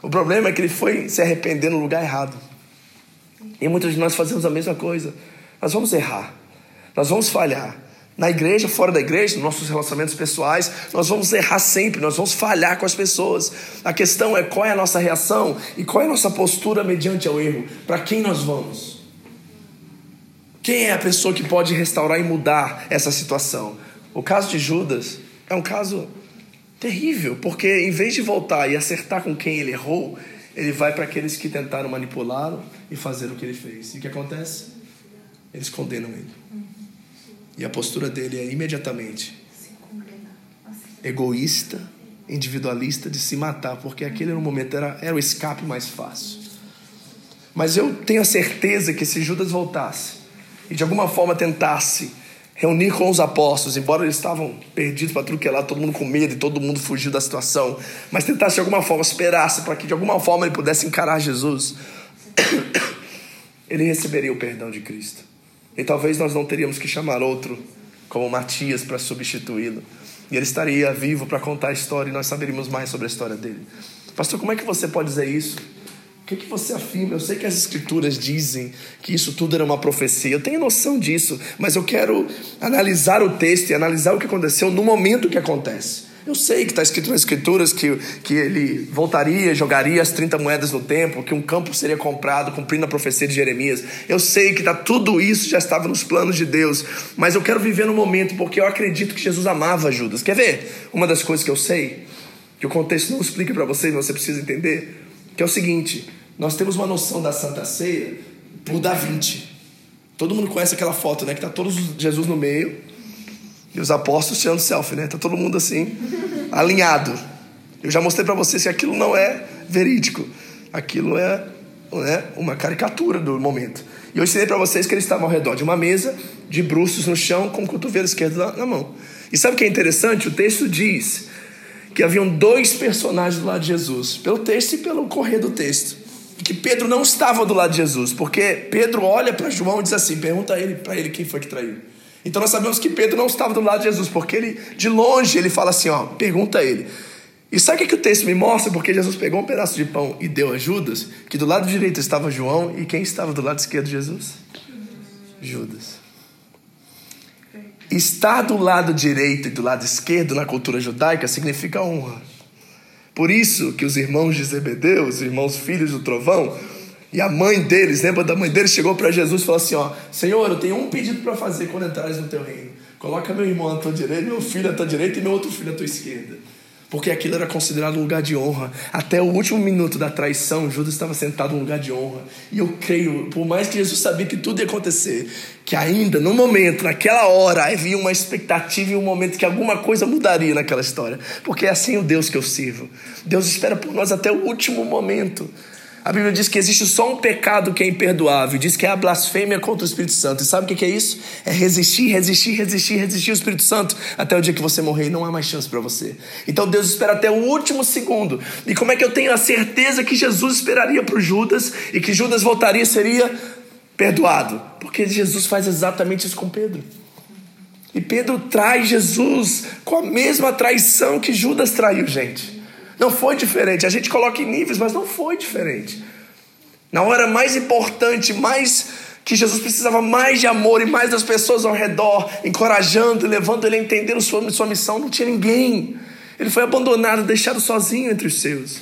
O problema é que ele foi se arrepender no lugar errado. E muitos de nós fazemos a mesma coisa. Nós vamos errar. Nós vamos falhar. Na igreja, fora da igreja, nos nossos relacionamentos pessoais, nós vamos errar sempre, nós vamos falhar com as pessoas. A questão é qual é a nossa reação e qual é a nossa postura mediante ao erro. Para quem nós vamos? Quem é a pessoa que pode restaurar e mudar essa situação? O caso de Judas é um caso terrível, porque em vez de voltar e acertar com quem ele errou, ele vai para aqueles que tentaram manipulá-lo e fazer o que ele fez. E o que acontece? Eles condenam ele. E a postura dele é imediatamente egoísta, individualista, de se matar, porque aquele no momento era, era o escape mais fácil. Mas eu tenho a certeza que se Judas voltasse e de alguma forma tentasse reunir com os apóstolos, embora eles estavam perdidos para lá, todo mundo com medo e todo mundo fugiu da situação, mas tentasse de alguma forma, esperasse para que de alguma forma ele pudesse encarar Jesus, [coughs] ele receberia o perdão de Cristo. E talvez nós não teríamos que chamar outro como Matias para substituí-lo. E ele estaria vivo para contar a história e nós saberíamos mais sobre a história dele. Pastor, como é que você pode dizer isso? O que, que você afirma? Eu sei que as escrituras dizem que isso tudo era uma profecia. Eu tenho noção disso, mas eu quero analisar o texto e analisar o que aconteceu no momento que acontece. Eu sei que está escrito nas Escrituras que, que ele voltaria, jogaria as 30 moedas no templo, que um campo seria comprado, cumprindo a profecia de Jeremias. Eu sei que tá, tudo isso já estava nos planos de Deus, mas eu quero viver no momento porque eu acredito que Jesus amava Judas. Quer ver? Uma das coisas que eu sei, que o contexto não explica para vocês, mas você precisa entender, que é o seguinte: nós temos uma noção da Santa Ceia por Da Vinci. Todo mundo conhece aquela foto, né? Que tá todos Jesus no meio E os apóstolos tirando selfie, né? Tá todo mundo assim, alinhado. Eu já mostrei para vocês que aquilo não é verídico. Aquilo é, é uma caricatura do momento. E eu ensinei para vocês que eles estavam ao redor de uma mesa, de bruços no chão, com o cotovelo esquerdo na, na mão. E sabe o que é interessante? O texto diz que haviam dois personagens do lado de Jesus, pelo texto e pelo correr do texto. E que Pedro não estava do lado de Jesus, porque Pedro olha para João e diz assim: pergunta ele, para ele quem foi que traiu. Então nós sabemos que Pedro não estava do lado de Jesus, porque ele, de longe, ele fala assim: ó, pergunta a ele. E sabe o que, o texto me mostra? Porque Jesus pegou um pedaço de pão e deu a Judas, que do lado direito estava João, e quem estava do lado esquerdo de Jesus? Judas. Estar do lado direito e do lado esquerdo na cultura judaica significa honra. Por isso que os irmãos de Zebedeu, os irmãos filhos do trovão, e a mãe deles, lembra da mãe deles, chegou para Jesus e falou assim: ó, Senhor, eu tenho um pedido para fazer quando entrares no teu reino. Coloca meu irmão à tua direita, meu filho à tua direita e meu outro filho à tua esquerda porque aquilo era considerado um lugar de honra. Até o último minuto da traição, Judas estava sentado num lugar de honra. E eu creio, por mais que Jesus sabia que tudo ia acontecer, que ainda no momento, naquela hora, havia uma expectativa e um momento que alguma coisa mudaria naquela história. Porque é assim o Deus que eu sirvo. Deus espera por nós até o último momento. A Bíblia diz que existe só um pecado que é imperdoável, diz que é a blasfêmia contra o Espírito Santo. E sabe o que é isso? É resistir, resistir, resistir, resistir ao Espírito Santo até o dia que você morrer e não há mais chance para você. Então Deus espera até o último segundo. E como é que eu tenho a certeza que Jesus esperaria para Judas e que Judas voltaria e seria perdoado? Porque Jesus faz exatamente isso com Pedro. E Pedro traz Jesus com a mesma traição que Judas traiu, gente. Não foi diferente. A gente coloca em níveis, mas não foi diferente. Na hora mais importante, mais que Jesus precisava mais de amor e mais das pessoas ao redor, encorajando, levando ele a entender sua, sua missão, não tinha ninguém. Ele foi abandonado, deixado sozinho entre os seus.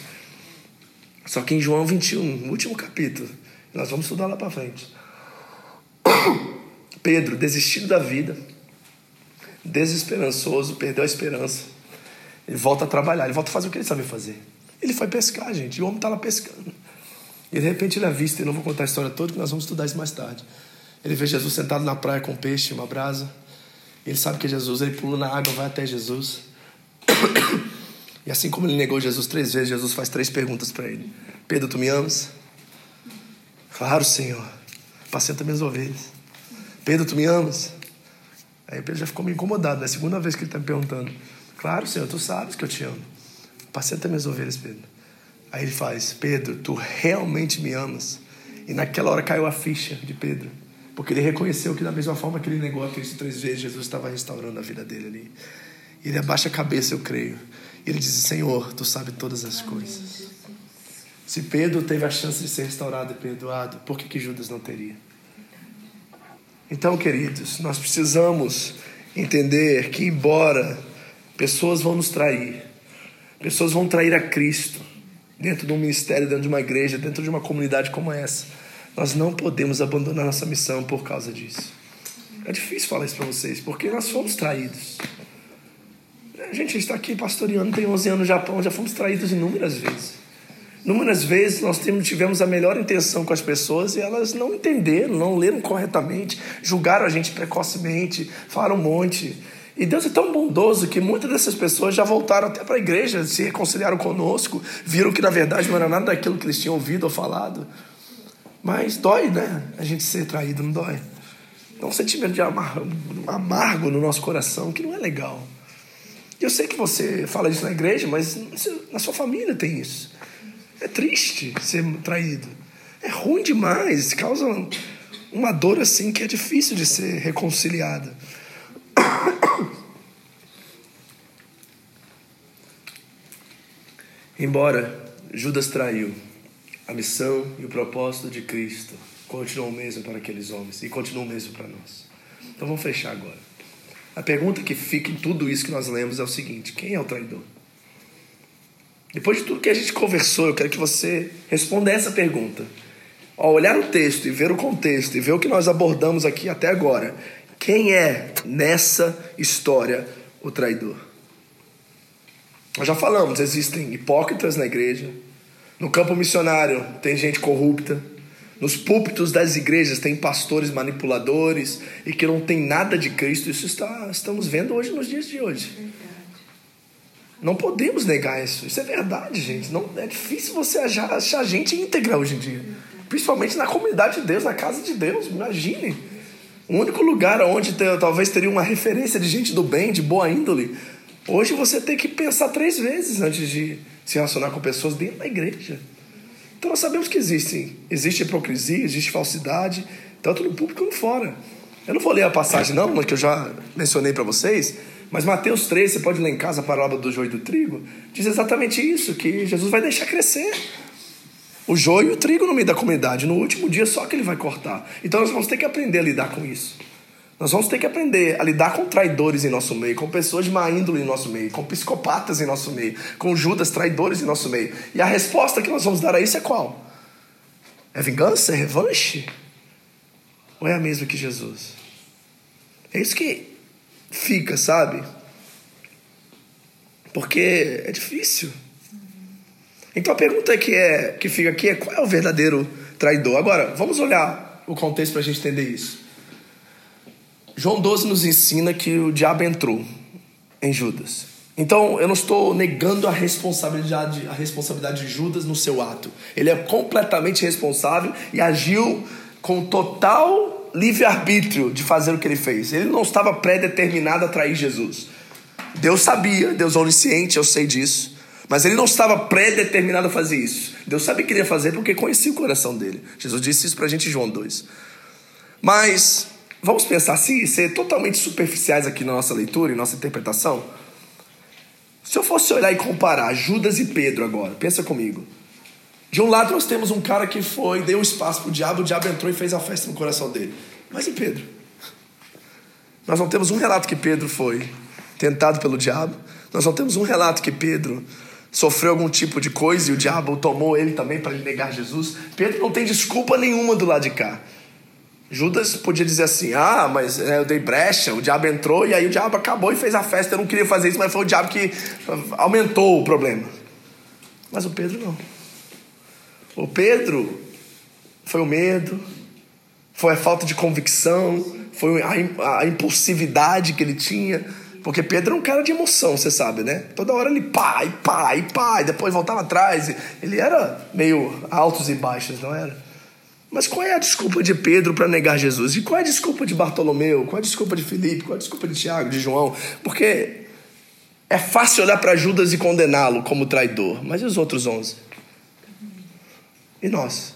Só que em João 21, no último capítulo, nós vamos estudar lá para frente. [coughs] Pedro, desistido da vida, desesperançoso, perdeu a esperança ele volta a trabalhar, ele volta a fazer o que ele sabe fazer. Ele foi pescar, gente, e o homem está lá pescando. E de repente ele avista, e não vou contar a história toda, que nós vamos estudar isso mais tarde. Ele vê Jesus sentado na praia com um peixe, uma brasa. Ele sabe que é Jesus, ele pula na água, vai até Jesus. [coughs] E assim como ele negou Jesus três vezes, Jesus faz três perguntas para ele: Pedro, tu me amas? Claro, Senhor. Pacienta minhas ovelhas. Pedro, tu me amas? Aí Pedro já ficou meio incomodado, é né? a segunda vez que ele está me perguntando. Claro, Senhor, tu sabes que eu te amo. Pacienta minhas ovelhas, Pedro. Aí ele faz: Pedro, tu realmente me amas. E naquela hora caiu a ficha de Pedro. Porque ele reconheceu que, da mesma forma que ele negou a Cristo três vezes, Jesus estava restaurando a vida dele ali. E ele abaixa a cabeça, eu creio. E ele diz: Senhor, tu sabes todas as coisas. Se Pedro teve a chance de ser restaurado e perdoado, por que, que Judas não teria? Então, queridos, nós precisamos entender que, embora Pessoas vão nos trair. Pessoas vão trair a Cristo dentro de um ministério, dentro de uma igreja, dentro de uma comunidade como essa. Nós não podemos abandonar nossa missão por causa disso. É difícil falar isso para vocês, porque nós fomos traídos. A gente está aqui pastoreando, tem 11 anos no Japão, já fomos traídos inúmeras vezes. Inúmeras vezes nós tivemos a melhor intenção com as pessoas e elas não entenderam, não leram corretamente, julgaram a gente precocemente, falaram um monte. E Deus é tão bondoso que muitas dessas pessoas já voltaram até para a igreja, se reconciliaram conosco, viram que na verdade não era nada daquilo que eles tinham ouvido ou falado. Mas dói, né? A gente ser traído, não dói? É um sentimento de amargo, amargo no nosso coração que não é legal. Eu sei que você fala isso na igreja, mas na sua família tem isso. É triste ser traído. É ruim demais, causa uma dor assim que é difícil de ser reconciliada. Embora Judas traiu, a missão e o propósito de Cristo continuam o mesmo para aqueles homens e continuam o mesmo para nós. Então vamos fechar agora. A pergunta que fica em tudo isso que nós lemos é o seguinte: quem é o traidor? Depois de tudo que a gente conversou, eu quero que você responda essa pergunta. Ao olhar o texto e ver o contexto e ver o que nós abordamos aqui até agora, quem é nessa história o traidor? Nós já falamos, existem hipócritas na igreja. No campo missionário tem gente corrupta. Nos púlpitos das igrejas tem pastores manipuladores e que não tem nada de Cristo. Isso está, estamos vendo hoje nos dias de hoje. Não podemos negar isso. Isso é verdade, gente. Não, é difícil você achar, achar gente íntegra hoje em dia. Principalmente na comunidade de Deus, na casa de Deus. Imagine. O único lugar onde ter, talvez teria uma referência de gente do bem, de boa índole. Hoje você tem que pensar três vezes antes de se relacionar com pessoas dentro da igreja. Então nós sabemos que existem, existe hipocrisia, existe falsidade, tanto no público como fora. Eu não vou ler a passagem não, que eu já mencionei para vocês, mas Mateus 3, você pode ler em casa a parábola do joio e do trigo, diz exatamente isso, que Jesus vai deixar crescer o joio e o trigo no meio da comunidade. No último dia só que ele vai cortar. Então nós vamos ter que aprender a lidar com isso. Nós vamos ter que aprender a lidar com traidores em nosso meio, com pessoas de má índole em nosso meio, com psicopatas em nosso meio, com Judas traidores em nosso meio. E a resposta que nós vamos dar a isso é qual? É vingança? É revanche? Ou é a mesma que Jesus? É isso que fica, sabe? Porque é difícil. Então a pergunta que, é, que fica aqui é qual é o verdadeiro traidor? Agora, vamos olhar o contexto para a gente entender isso. João 12 nos ensina que o diabo entrou em Judas. Então, eu não estou negando a responsabilidade, a responsabilidade de Judas no seu ato. Ele é completamente responsável e agiu com total livre-arbítrio de fazer o que ele fez. Ele não estava pré-determinado a trair Jesus. Deus sabia, Deus onisciente, eu sei disso. Mas ele não estava pré-determinado a fazer isso. Deus sabia que ele ia fazer porque conhecia o coração dele. Jesus disse isso para a gente em João 2. Mas Vamos pensar assim, ser totalmente superficiais aqui na nossa leitura e nossa interpretação? Se eu fosse olhar e comparar Judas e Pedro agora, pensa comigo. De um lado nós temos um cara que foi, deu espaço para o diabo, o diabo entrou e fez a festa no coração dele. Mas e Pedro? Nós não temos um relato que Pedro foi tentado pelo diabo. Nós não temos um relato que Pedro sofreu algum tipo de coisa e o diabo tomou ele também para lhe negar Jesus. Pedro não tem desculpa nenhuma do lado de cá. Judas podia dizer assim: ah, mas é, eu dei brecha, o diabo entrou e aí o diabo acabou e fez a festa. Eu não queria fazer isso, mas foi o diabo que aumentou o problema. Mas o Pedro não. O Pedro foi o medo, foi a falta de convicção, foi a, a impulsividade que ele tinha. Porque Pedro é um cara de emoção, você sabe, né? Toda hora ele pá, e pá, e pá, e depois voltava atrás. Ele era meio altos e baixos, não era? Mas qual é a desculpa de Pedro para negar Jesus? E qual é a desculpa de Bartolomeu? Qual é a desculpa de Filipe? Qual é a desculpa de Tiago, de João? Porque é fácil olhar para Judas e condená-lo como traidor, mas e os outros onze? E nós?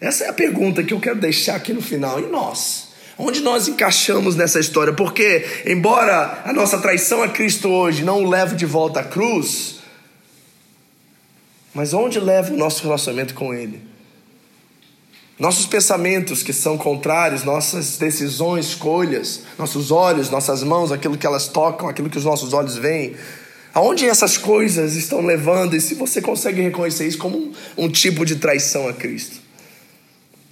Essa é a pergunta que eu quero deixar aqui no final. E nós? Onde nós encaixamos nessa história? Porque, embora a nossa traição a Cristo hoje não o leve de volta à cruz, mas onde leva o nosso relacionamento com Ele? Nossos pensamentos que são contrários, nossas decisões, escolhas, nossos olhos, nossas mãos, aquilo que elas tocam, aquilo que os nossos olhos veem, aonde essas coisas estão levando e se você consegue reconhecer isso como um, um tipo de traição a Cristo?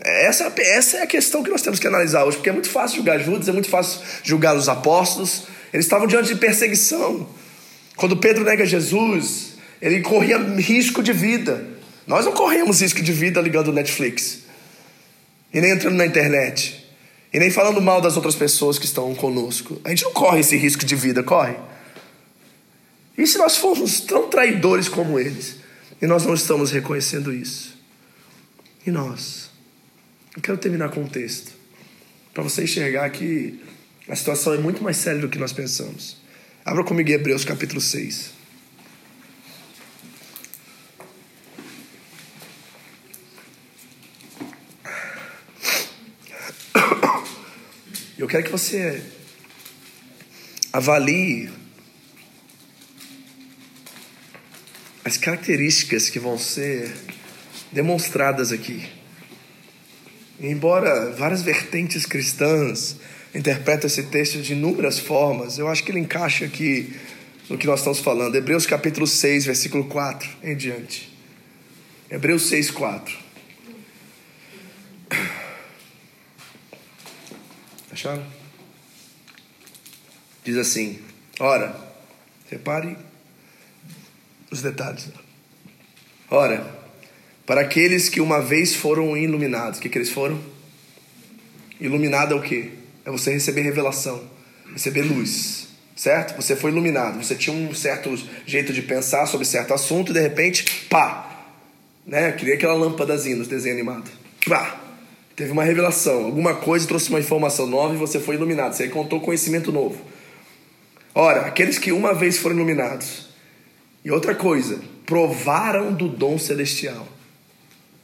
Essa, essa é a questão que nós temos que analisar hoje, porque é muito fácil julgar Judas, é muito fácil julgar os apóstolos, eles estavam diante de perseguição. Quando Pedro nega Jesus, ele corria risco de vida. Nós não corremos risco de vida ligando o Netflix. E nem entrando na internet. E nem falando mal das outras pessoas que estão conosco. A gente não corre esse risco de vida, corre. E se nós formos tão traidores como eles? E nós não estamos reconhecendo isso. E nós? Eu quero terminar com um texto. Para você enxergar que a situação é muito mais séria do que nós pensamos. Abra comigo Hebreus capítulo 6. Eu quero que você avalie as características que vão ser demonstradas aqui. Embora várias vertentes cristãs interpretem esse texto de inúmeras formas, eu acho que ele encaixa aqui no que nós estamos falando. Hebreus capítulo 6, versículo 4 em diante. Hebreus 6, 4. Acharam? Diz assim: Ora, repare os detalhes. Ora, Para aqueles que uma vez foram iluminados. O que, que eles foram? Iluminado é o quê? É você receber revelação, receber luz, certo? Você foi iluminado, você tinha um certo jeito de pensar sobre certo assunto e de repente, pá, né? Queria aquela lâmpadazinha nos desenhos animados. Pá, teve uma revelação, alguma coisa trouxe uma informação nova e você foi iluminado, você contou conhecimento novo. Ora, aqueles que uma vez foram iluminados, e outra coisa, provaram do dom celestial.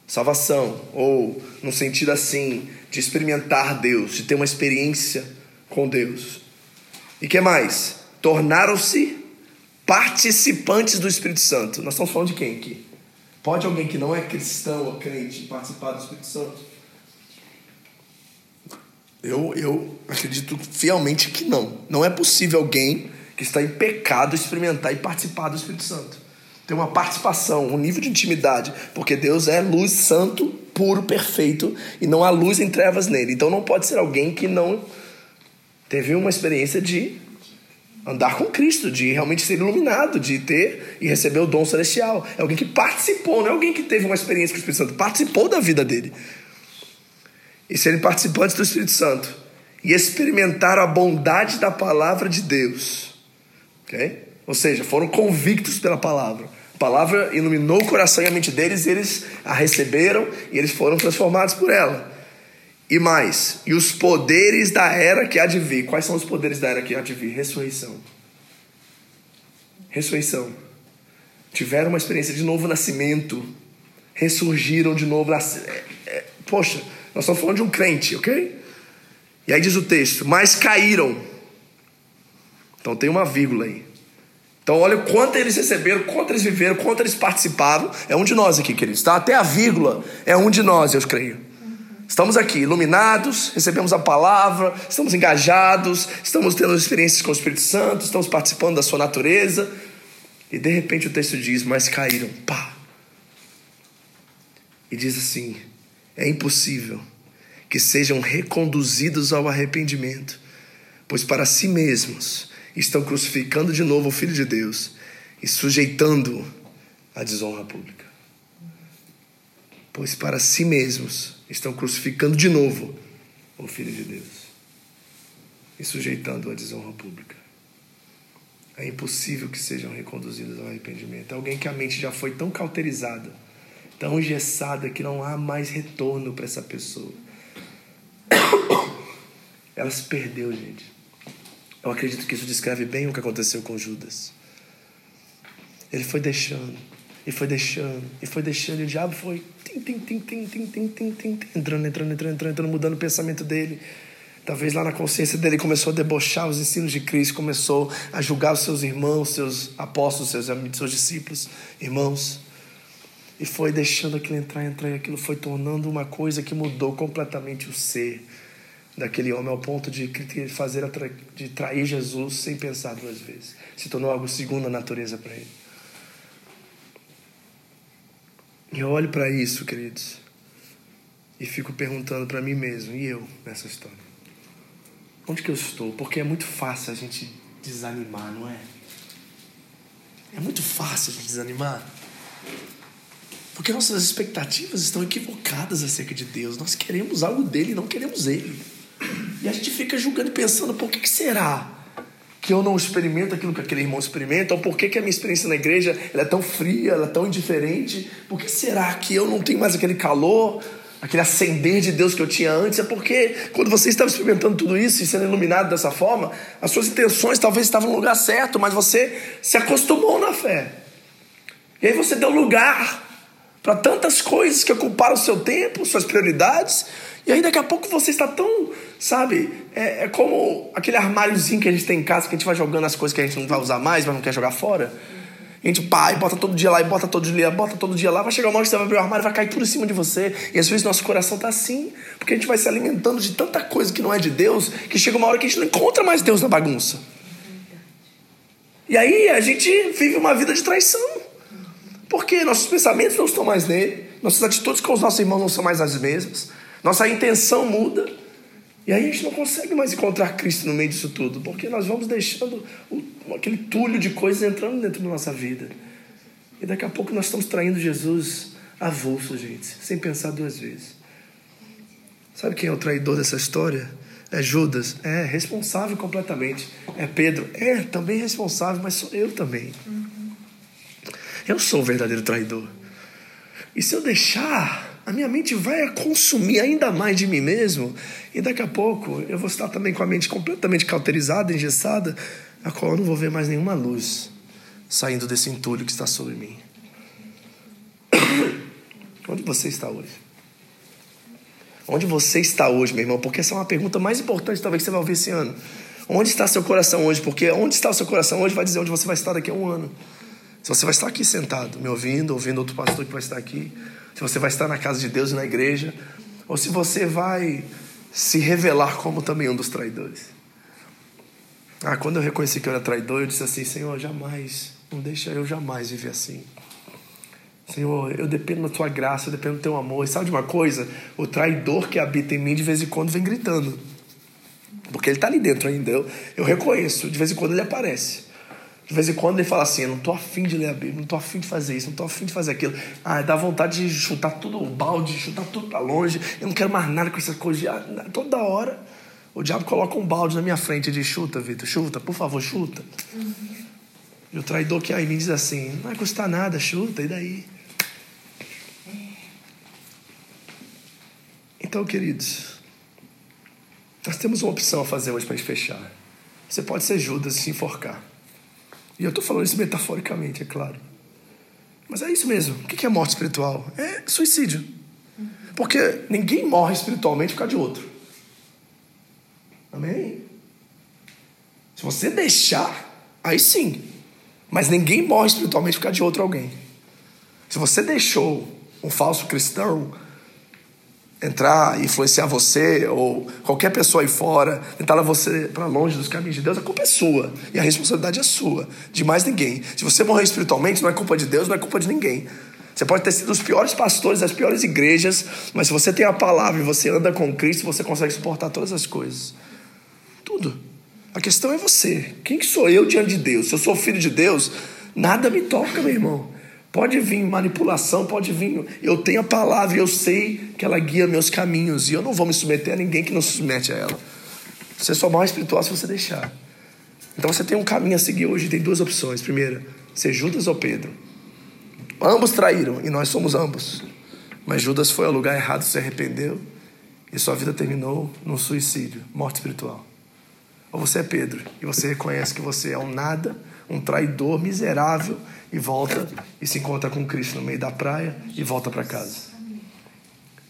Salvação, ou no sentido assim, de experimentar Deus, de ter uma experiência com Deus. E que mais? Tornaram-se participantes do Espírito Santo. Nós estamos falando de quem aqui? Pode alguém que não é cristão ou crente participar do Espírito Santo? Eu, eu acredito fielmente que não. Não é possível alguém que está em pecado experimentar e participar do Espírito Santo. Tem uma participação, um nível de intimidade, porque Deus é luz santo, puro, perfeito, e não há luz em trevas nele. Então não pode ser alguém que não teve uma experiência de andar com Cristo, de realmente ser iluminado, de ter e receber o dom celestial. É alguém que participou, não é alguém que teve uma experiência com o Espírito Santo, participou da vida dele. E serem participantes do Espírito Santo e experimentar a bondade da palavra de Deus. Ok? Ou seja, foram convictos pela palavra. A palavra iluminou o coração e a mente deles, e eles a receberam e eles foram transformados por ela. E mais, e os poderes da era que há de vir. Quais são os poderes da era que há de vir? Ressurreição. Ressurreição. Tiveram uma experiência de novo nascimento. Ressurgiram de novo. Poxa, nós estamos falando de um crente, ok? E aí diz o texto: mas caíram. Então tem uma vírgula aí. Então, olha o quanto eles receberam, quanto eles viveram, quanto eles participavam. É um de nós aqui, queridos, tá? Até a vírgula é um de nós, eu creio. Estamos aqui iluminados, recebemos a palavra, estamos engajados, estamos tendo experiências com o Espírito Santo, estamos participando da sua natureza. E de repente o texto diz: Mas caíram, pá. E diz assim: É impossível que sejam reconduzidos ao arrependimento, pois para si mesmos estão crucificando de novo o Filho de Deus e sujeitando-o à desonra pública. Pois para si mesmos estão crucificando de novo o Filho de Deus e sujeitando-o à desonra pública. É impossível que sejam reconduzidos ao arrependimento. Alguém que a mente já foi tão cauterizada, tão engessada, que não há mais retorno para essa pessoa. [coughs] Ela se perdeu, gente. Eu acredito que isso descreve bem o que aconteceu com Judas. Ele foi deixando, e foi deixando, e foi deixando, e o diabo foi tim, tim, tim, tim, tim, tim, tim, tim, entrando, entrando, entrando, entrando, entrando, mudando o pensamento dele. Talvez lá na consciência dele começou a debochar os ensinos de Cristo, começou a julgar os seus irmãos, seus apóstolos, seus, seus discípulos, irmãos. E foi deixando aquilo entrar, entrar, e aquilo foi tornando uma coisa que mudou completamente o ser daquele homem ao ponto de fazer de trair Jesus sem pensar duas vezes. Se tornou algo segundo a natureza para ele. E eu olho para isso, queridos, e fico perguntando para mim mesmo, e eu nessa história? Onde que eu estou? Porque é muito fácil a gente desanimar, não é? É muito fácil a gente desanimar. Porque nossas expectativas estão equivocadas acerca de Deus. Nós queremos algo dele não queremos ele. E a gente fica julgando e pensando, por que, que será que eu não experimento aquilo que aquele irmão experimenta? Ou por que, que a minha experiência na igreja é tão fria, é tão indiferente? Por que será que eu não tenho mais aquele calor, aquele acender de Deus que eu tinha antes? É porque quando você estava experimentando tudo isso e sendo iluminado dessa forma, as suas intenções talvez estavam no lugar certo, mas você se acostumou na fé. E aí você deu lugar para tantas coisas que ocuparam o seu tempo, suas prioridades, e aí daqui a pouco você está tão, sabe, é, é, como aquele armáriozinho que a gente tem em casa, que a gente vai jogando as coisas que a gente não vai usar mais, mas não quer jogar fora. A gente pá, e bota todo dia lá, e bota todo dia, bota todo dia lá, vai chegar uma hora que você vai abrir o armário, vai cair tudo em cima de você. E às vezes nosso coração tá assim, porque a gente vai se alimentando de tanta coisa que não é de Deus, que chega uma hora que a gente não encontra mais Deus na bagunça. E aí a gente vive uma vida de traição. Porque nossos pensamentos não estão mais nele, nossas atitudes com os nossos irmãos não são mais as mesmas. Nossa intenção muda. E aí a gente não consegue mais encontrar Cristo no meio disso tudo, porque nós vamos deixando o, aquele tulho de coisas entrando dentro da nossa vida. E daqui a pouco nós estamos traindo Jesus avulso, gente, sem pensar duas vezes. Sabe quem é o traidor dessa história? É Judas? É, responsável completamente. É Pedro? É, também responsável, mas sou eu também. Eu sou o verdadeiro traidor. E se eu deixar, a minha mente vai consumir ainda mais de mim mesmo. E daqui a pouco eu vou estar também com a mente completamente cauterizada, engessada, a qual eu não vou ver mais nenhuma luz saindo desse entulho que está sobre mim. [coughs] Onde você está hoje? Onde você está hoje, meu irmão? Porque essa é uma pergunta mais importante, talvez, que você vai ouvir esse ano. Onde está seu coração hoje? Porque onde está o seu coração hoje vai dizer onde você vai estar daqui a um ano. Se você vai estar aqui sentado, me ouvindo, ouvindo outro pastor que vai estar aqui, se você vai estar na casa de Deus e na igreja, ou se você vai se revelar como também um dos traidores. Ah, quando eu reconheci que eu era traidor, eu disse assim: Senhor, jamais, não deixa eu jamais viver assim. Senhor, eu dependo da tua graça, eu dependo do teu amor. E sabe de uma coisa? O traidor que habita em mim de vez em quando vem gritando. Porque ele está ali dentro ainda. Eu, eu reconheço, de vez em quando ele aparece. De vez em quando ele fala assim: Eu não estou afim de ler a Bíblia, não estou afim de fazer isso, não estou afim de fazer aquilo. Ah, dá vontade de chutar tudo o balde, chutar tudo para longe. Eu não quero mais nada com essas coisas. Ah, toda hora o diabo coloca um balde na minha frente e diz: Chuta, Vitor, chuta, por favor, chuta. Uhum. E o traidor que aí me diz assim: Não vai custar nada, chuta, e daí? Então, queridos, nós temos uma opção a fazer hoje para a gente fechar. Você pode ser Judas e se enforcar. E eu estou falando isso metaforicamente, é claro. Mas é isso mesmo. O que é morte espiritual? É suicídio. Porque ninguém morre espiritualmente por causa de outro. Amém? Se você deixar, aí sim. Mas ninguém morre espiritualmente por causa de outro alguém. Se você deixou um falso cristão entrar, influenciar você ou qualquer pessoa aí fora, tentar levar você para longe dos caminhos de Deus, a culpa é sua e a responsabilidade é sua, de mais ninguém. Se você morrer espiritualmente, não é culpa de Deus, não é culpa de ninguém. Você pode ter sido os piores pastores das piores igrejas, mas se você tem a palavra e você anda com Cristo, você consegue suportar todas as coisas. Tudo. A questão é você. Quem que sou eu diante de Deus? Se eu sou filho de Deus, nada me toca, meu irmão. Pode vir manipulação, pode vir. Eu tenho a palavra e eu sei que ela guia meus caminhos. E eu não vou me submeter a ninguém que não se submete a ela. Você só mais espiritual se você deixar. Então você tem um caminho a seguir hoje, tem duas opções. Primeira, ser Judas ou Pedro. Ambos traíram e nós somos ambos. Mas Judas foi ao lugar errado, se arrependeu e sua vida terminou num suicídio, morte espiritual. Ou você é Pedro e você reconhece que você é um nada, um traidor miserável e volta e se encontra com Cristo no meio da praia e volta para casa.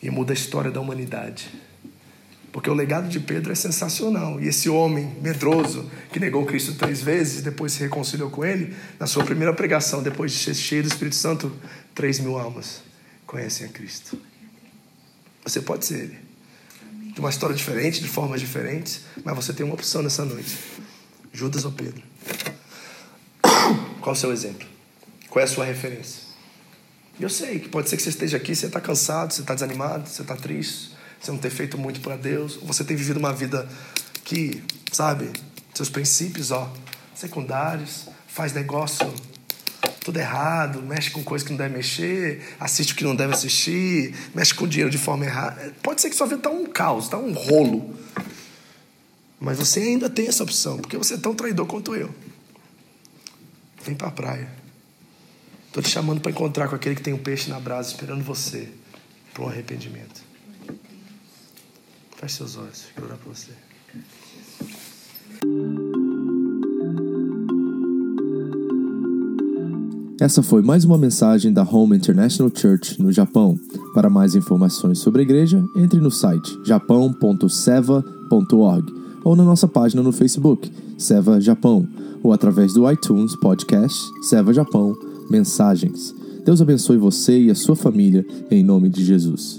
E muda a história da humanidade. Porque o legado de Pedro é sensacional. E esse homem medroso, que negou Cristo três vezes depois se reconciliou com ele, na sua primeira pregação, depois de ser cheio do Espírito Santo, três mil almas conhecem a Cristo. Você pode ser ele. De uma história diferente, de formas diferentes, mas você tem uma opção nessa noite: Judas ou Pedro. Qual o seu exemplo? Qual é a sua referência? Eu sei que pode ser que você esteja aqui, você está cansado, você está desanimado, você está triste, você não tem feito muito para Deus, você tem vivido uma vida que, sabe, seus princípios, ó, secundários, faz negócio tudo errado, mexe com coisa que não deve mexer, assiste o que não deve assistir, mexe com dinheiro de forma errada. Pode ser que sua vida está um caos, está um rolo. Mas você ainda tem essa opção, porque você é tão traidor quanto eu. Vem para a praia. Estou te chamando para encontrar com aquele que tem um peixe na brasa esperando você para um arrependimento. Feche seus olhos, quero orar para você. Essa foi mais uma mensagem da Home International Church no Japão. Para mais informações sobre a igreja, entre no site japão.seva.org ou na nossa página no Facebook, Seva Japão, ou através do iTunes Podcast Seva Japão mensagens. Deus abençoe você e a sua família, em nome de Jesus.